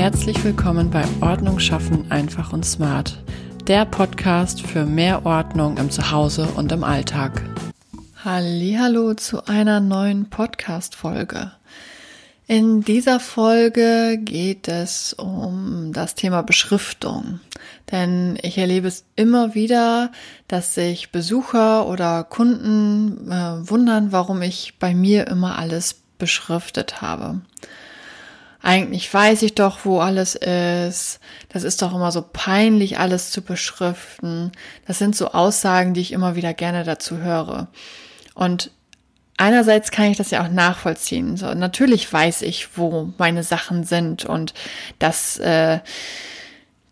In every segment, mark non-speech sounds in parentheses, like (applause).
Herzlich willkommen bei Ordnung schaffen einfach und smart, der Podcast für mehr Ordnung im Zuhause und im Alltag. Hallo zu einer neuen Podcast Folge. In dieser Folge geht es um das Thema Beschriftung. Denn ich erlebe es immer wieder, dass sich Besucher oder Kunden äh, wundern, warum ich bei mir immer alles beschriftet habe eigentlich weiß ich doch, wo alles ist. Das ist doch immer so peinlich, alles zu beschriften. Das sind so Aussagen, die ich immer wieder gerne dazu höre. Und einerseits kann ich das ja auch nachvollziehen. So, natürlich weiß ich, wo meine Sachen sind und dass äh,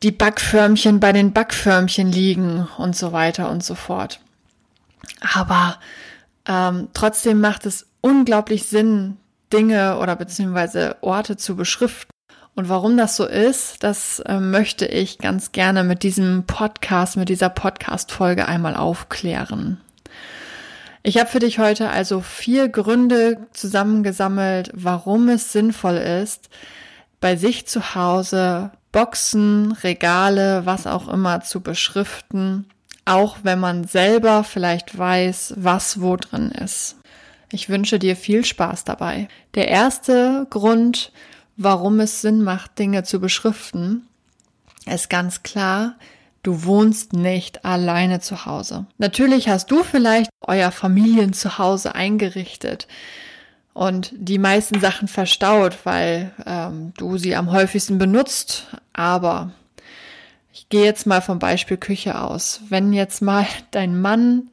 die Backförmchen bei den Backförmchen liegen und so weiter und so fort. Aber ähm, trotzdem macht es unglaublich Sinn, Dinge oder beziehungsweise Orte zu beschriften. Und warum das so ist, das äh, möchte ich ganz gerne mit diesem Podcast, mit dieser Podcast-Folge einmal aufklären. Ich habe für dich heute also vier Gründe zusammengesammelt, warum es sinnvoll ist, bei sich zu Hause Boxen, Regale, was auch immer zu beschriften, auch wenn man selber vielleicht weiß, was wo drin ist. Ich wünsche dir viel Spaß dabei. Der erste Grund, warum es Sinn macht, Dinge zu beschriften, ist ganz klar, du wohnst nicht alleine zu Hause. Natürlich hast du vielleicht euer Familienzuhause eingerichtet und die meisten Sachen verstaut, weil ähm, du sie am häufigsten benutzt. Aber ich gehe jetzt mal vom Beispiel Küche aus. Wenn jetzt mal (laughs) dein Mann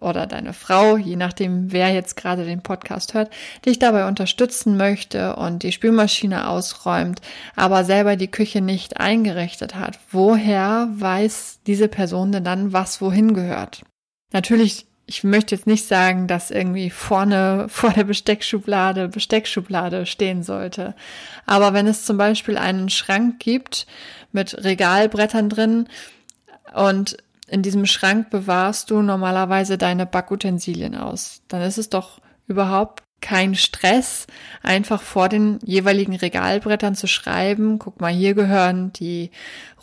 oder deine Frau, je nachdem, wer jetzt gerade den Podcast hört, dich dabei unterstützen möchte und die Spülmaschine ausräumt, aber selber die Küche nicht eingerichtet hat, woher weiß diese Person denn dann, was wohin gehört? Natürlich, ich möchte jetzt nicht sagen, dass irgendwie vorne (laughs) vor der Besteckschublade Besteckschublade stehen sollte. Aber wenn es zum Beispiel einen Schrank gibt mit Regalbrettern drin und in diesem Schrank bewahrst du normalerweise deine Backutensilien aus. Dann ist es doch überhaupt kein Stress, einfach vor den jeweiligen Regalbrettern zu schreiben, guck mal, hier gehören die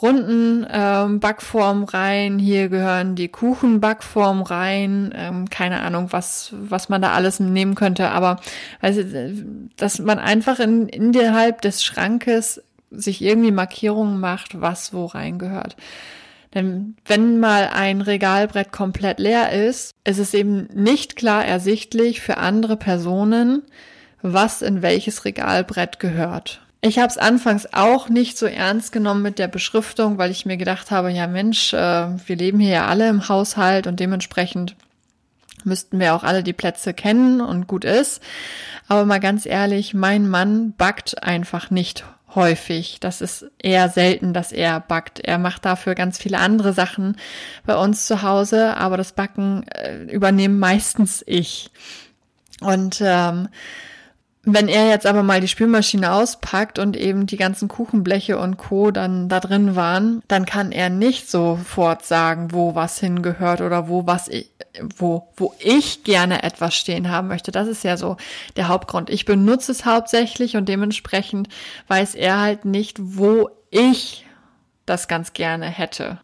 runden ähm, Backformen rein, hier gehören die Kuchenbackformen rein, ähm, keine Ahnung, was, was man da alles nehmen könnte, aber also, dass man einfach in, innerhalb des Schrankes sich irgendwie Markierungen macht, was wo reingehört. Denn wenn mal ein Regalbrett komplett leer ist, ist es eben nicht klar ersichtlich für andere Personen, was in welches Regalbrett gehört. Ich habe es anfangs auch nicht so ernst genommen mit der Beschriftung, weil ich mir gedacht habe, ja Mensch, äh, wir leben hier ja alle im Haushalt und dementsprechend müssten wir auch alle die Plätze kennen und gut ist. Aber mal ganz ehrlich, mein Mann backt einfach nicht häufig. Das ist eher selten, dass er backt. Er macht dafür ganz viele andere Sachen bei uns zu Hause, aber das Backen äh, übernehme meistens ich. Und ähm, wenn er jetzt aber mal die Spülmaschine auspackt und eben die ganzen Kuchenbleche und Co. dann da drin waren, dann kann er nicht sofort sagen, wo was hingehört oder wo was wo, wo ich gerne etwas stehen haben möchte. Das ist ja so der Hauptgrund. Ich benutze es hauptsächlich und dementsprechend weiß er halt nicht, wo ich das ganz gerne hätte.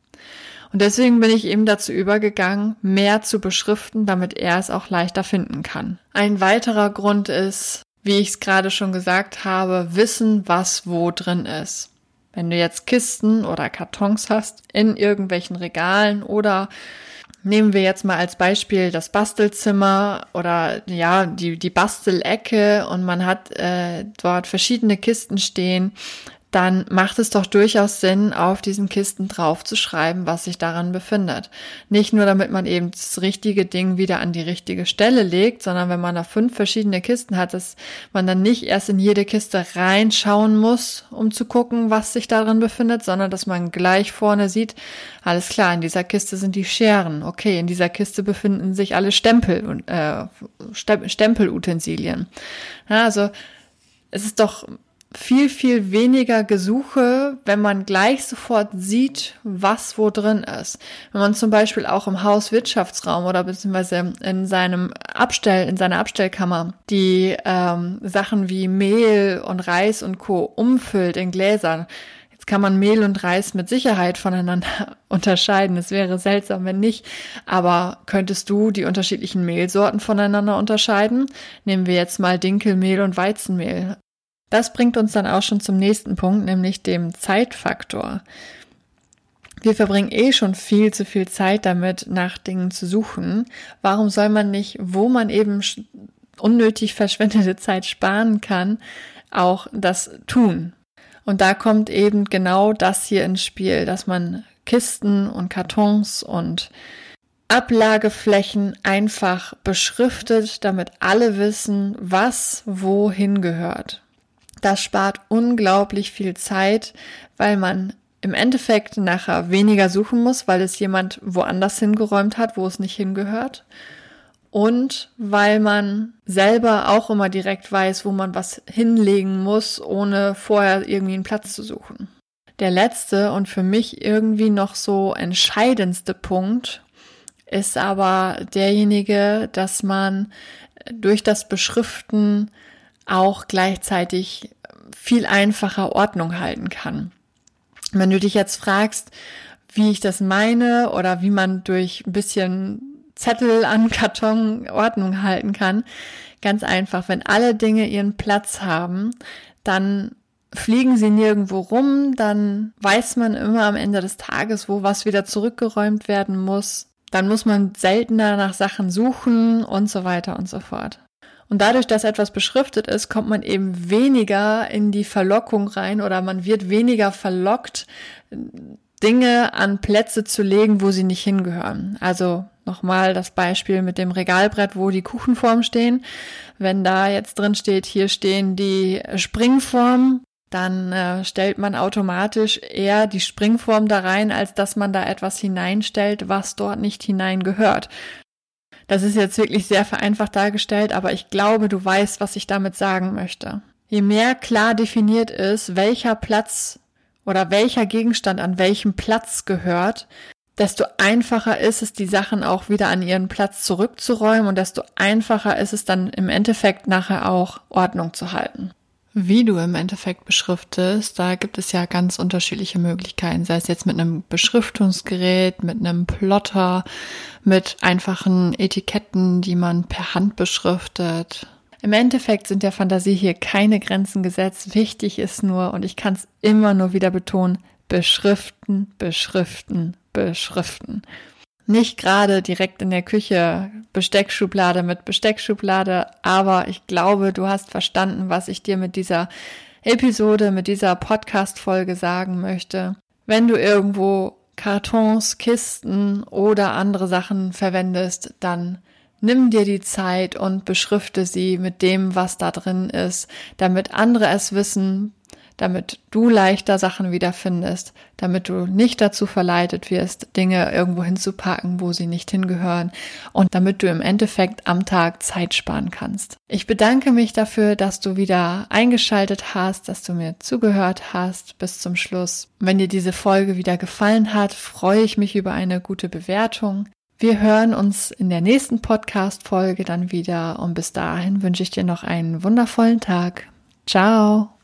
Und deswegen bin ich eben dazu übergegangen, mehr zu beschriften, damit er es auch leichter finden kann. Ein weiterer Grund ist, wie ich es gerade schon gesagt habe, wissen, was wo drin ist. Wenn du jetzt Kisten oder Kartons hast in irgendwelchen Regalen oder nehmen wir jetzt mal als Beispiel das Bastelzimmer oder ja die die Bastelecke und man hat äh, dort verschiedene Kisten stehen, dann macht es doch durchaus Sinn, auf diesen Kisten drauf zu schreiben, was sich daran befindet. Nicht nur, damit man eben das richtige Ding wieder an die richtige Stelle legt, sondern wenn man da fünf verschiedene Kisten hat, dass man dann nicht erst in jede Kiste reinschauen muss, um zu gucken, was sich daran befindet, sondern dass man gleich vorne sieht, alles klar, in dieser Kiste sind die Scheren. Okay, in dieser Kiste befinden sich alle Stempel, äh, Stempelutensilien. Ja, also es ist doch viel, viel weniger Gesuche, wenn man gleich sofort sieht, was wo drin ist. Wenn man zum Beispiel auch im Hauswirtschaftsraum oder beziehungsweise in seinem Abstell, in seiner Abstellkammer die ähm, Sachen wie Mehl und Reis und Co. umfüllt in Gläsern. Jetzt kann man Mehl und Reis mit Sicherheit voneinander (laughs) unterscheiden. Es wäre seltsam, wenn nicht. Aber könntest du die unterschiedlichen Mehlsorten voneinander unterscheiden? Nehmen wir jetzt mal Dinkelmehl und Weizenmehl. Das bringt uns dann auch schon zum nächsten Punkt, nämlich dem Zeitfaktor. Wir verbringen eh schon viel zu viel Zeit damit, nach Dingen zu suchen. Warum soll man nicht, wo man eben unnötig (laughs) verschwendete Zeit sparen kann, auch das tun? Und da kommt eben genau das hier ins Spiel, dass man Kisten und Kartons und Ablageflächen einfach beschriftet, damit alle wissen, was wohin gehört. Das spart unglaublich viel Zeit, weil man im Endeffekt nachher weniger suchen muss, weil es jemand woanders hingeräumt hat, wo es nicht hingehört. Und weil man selber auch immer direkt weiß, wo man was hinlegen muss, ohne vorher irgendwie einen Platz zu suchen. Der letzte und für mich irgendwie noch so entscheidendste Punkt ist aber derjenige, dass man durch das Beschriften auch gleichzeitig viel einfacher Ordnung halten kann. Wenn du dich jetzt fragst, wie ich das meine oder wie man durch ein bisschen Zettel an Karton Ordnung halten kann, ganz einfach, wenn alle Dinge ihren Platz haben, dann fliegen sie nirgendwo rum, dann weiß man immer am Ende des Tages, wo was wieder zurückgeräumt werden muss. Dann muss man seltener nach Sachen suchen und so weiter und so fort. Und dadurch, dass etwas beschriftet ist, kommt man eben weniger in die Verlockung rein oder man wird weniger verlockt, Dinge an Plätze zu legen, wo sie nicht hingehören. Also nochmal das Beispiel mit dem Regalbrett, wo die Kuchenformen stehen. Wenn da jetzt drin steht, hier stehen die Springformen, dann äh, stellt man automatisch eher die Springform da rein, als dass man da etwas hineinstellt, was dort nicht hineingehört. Das ist jetzt wirklich sehr vereinfacht dargestellt, aber ich glaube, du weißt, was ich damit sagen möchte. Je mehr klar definiert ist, welcher Platz oder welcher Gegenstand an welchem Platz gehört, desto einfacher ist es, die Sachen auch wieder an ihren Platz zurückzuräumen und desto einfacher ist es dann im Endeffekt nachher auch Ordnung zu halten. Wie du im Endeffekt beschriftest, da gibt es ja ganz unterschiedliche Möglichkeiten, sei es jetzt mit einem Beschriftungsgerät, mit einem Plotter, mit einfachen Etiketten, die man per Hand beschriftet. Im Endeffekt sind der Fantasie hier keine Grenzen gesetzt. Wichtig ist nur, und ich kann es immer nur wieder betonen, beschriften, beschriften, beschriften nicht gerade direkt in der Küche Besteckschublade mit Besteckschublade, aber ich glaube, du hast verstanden, was ich dir mit dieser Episode, mit dieser Podcast-Folge sagen möchte. Wenn du irgendwo Kartons, Kisten oder andere Sachen verwendest, dann nimm dir die Zeit und beschrifte sie mit dem, was da drin ist, damit andere es wissen, damit du leichter Sachen wiederfindest, damit du nicht dazu verleitet wirst, Dinge irgendwo hinzupacken, wo sie nicht hingehören und damit du im Endeffekt am Tag Zeit sparen kannst. Ich bedanke mich dafür, dass du wieder eingeschaltet hast, dass du mir zugehört hast bis zum Schluss. Wenn dir diese Folge wieder gefallen hat, freue ich mich über eine gute Bewertung. Wir hören uns in der nächsten Podcast-Folge dann wieder und bis dahin wünsche ich dir noch einen wundervollen Tag. Ciao!